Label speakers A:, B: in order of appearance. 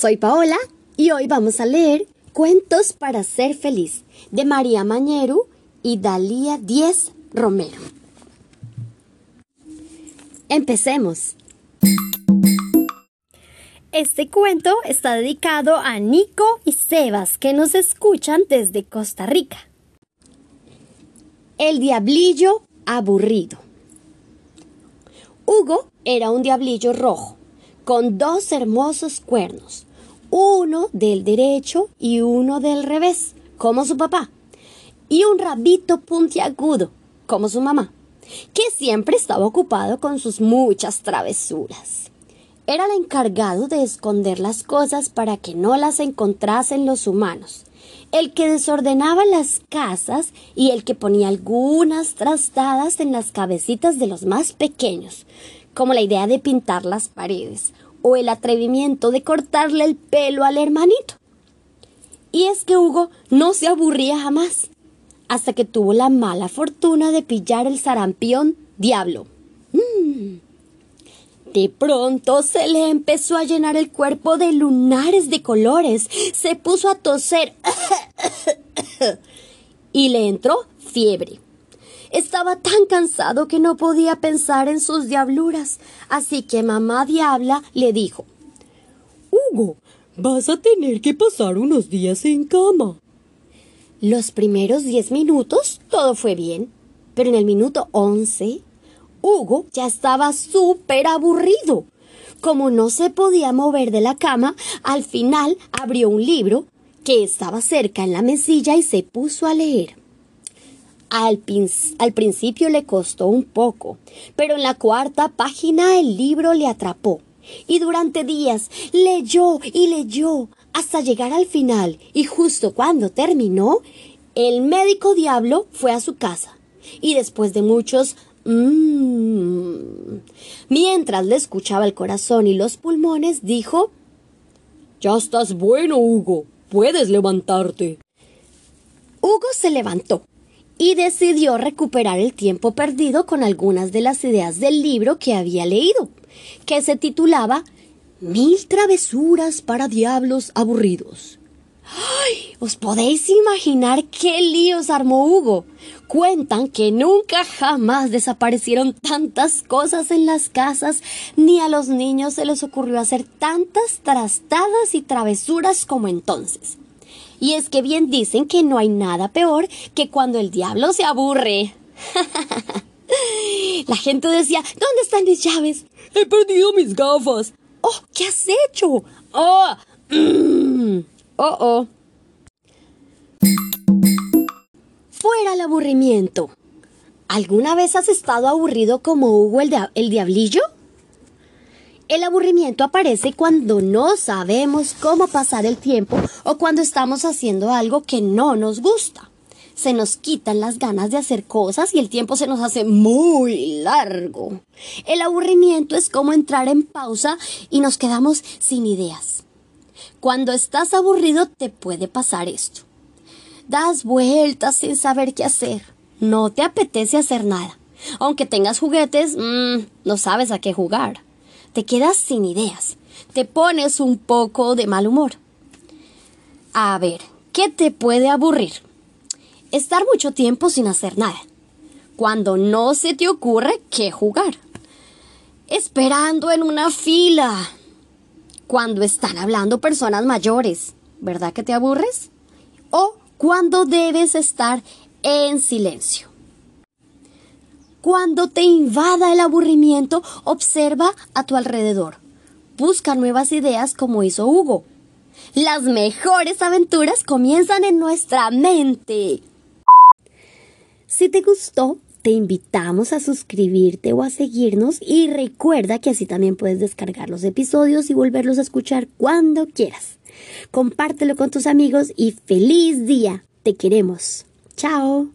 A: Soy Paola y hoy vamos a leer Cuentos para ser feliz de María Mañeru y Dalía Díez Romero. Empecemos. Este cuento está dedicado a Nico y Sebas que nos escuchan desde Costa Rica. El diablillo aburrido. Hugo era un diablillo rojo, con dos hermosos cuernos, uno del derecho y uno del revés, como su papá, y un rabito puntiagudo, como su mamá, que siempre estaba ocupado con sus muchas travesuras. Era el encargado de esconder las cosas para que no las encontrasen los humanos, el que desordenaba las casas y el que ponía algunas trastadas en las cabecitas de los más pequeños, como la idea de pintar las paredes o el atrevimiento de cortarle el pelo al hermanito. Y es que Hugo no se aburría jamás, hasta que tuvo la mala fortuna de pillar el sarampión diablo. Mm. De pronto se le empezó a llenar el cuerpo de lunares de colores, se puso a toser y le entró fiebre. Estaba tan cansado que no podía pensar en sus diabluras, así que mamá diabla le dijo
B: Hugo, vas a tener que pasar unos días en cama.
A: Los primeros diez minutos todo fue bien, pero en el minuto once Hugo ya estaba súper aburrido. Como no se podía mover de la cama, al final abrió un libro que estaba cerca en la mesilla y se puso a leer. Al, principio le costó un poco, pero en la cuarta página el libro le atrapó. Y durante días leyó y leyó hasta llegar al final. Y justo cuando terminó, el médico diablo fue a su casa. Y después de muchos mmm, mientras le escuchaba el corazón y los pulmones, dijo
B: Ya estás bueno, Hugo. Puedes levantarte.
A: Hugo se levantó y decidió recuperar el tiempo perdido con algunas de las ideas del libro que había leído, que se titulaba Mil travesuras para diablos aburridos. ¡Ay! ¿Os podéis imaginar qué líos armó Hugo? Cuentan que nunca jamás desaparecieron tantas cosas en las casas, ni a los niños se les ocurrió hacer tantas trastadas y travesuras como entonces. Y es que bien dicen que no hay nada peor que cuando el diablo se aburre. La gente decía, ¿dónde están mis llaves?
B: He perdido mis gafas.
A: Oh, ¿qué has hecho? Oh, mm. oh, oh. Fuera el aburrimiento. ¿Alguna vez has estado aburrido como Hugo el, el diablillo? El aburrimiento aparece cuando no sabemos cómo pasar el tiempo o cuando estamos haciendo algo que no nos gusta. Se nos quitan las ganas de hacer cosas y el tiempo se nos hace muy largo. El aburrimiento es como entrar en pausa y nos quedamos sin ideas. Cuando estás aburrido te puede pasar esto. Das vueltas sin saber qué hacer. No te apetece hacer nada. Aunque tengas juguetes, mmm, no sabes a qué jugar te quedas sin ideas, te pones un poco de mal humor. A ver, ¿qué te puede aburrir? Estar mucho tiempo sin hacer nada, cuando no se te ocurre qué jugar. Esperando en una fila, cuando están hablando personas mayores, ¿verdad que te aburres? O cuando debes estar en silencio. Cuando te invada el aburrimiento, observa a tu alrededor. Busca nuevas ideas como hizo Hugo. Las mejores aventuras comienzan en nuestra mente. Si te gustó, te invitamos a suscribirte o a seguirnos y recuerda que así también puedes descargar los episodios y volverlos a escuchar cuando quieras. Compártelo con tus amigos y feliz día. Te queremos. Chao.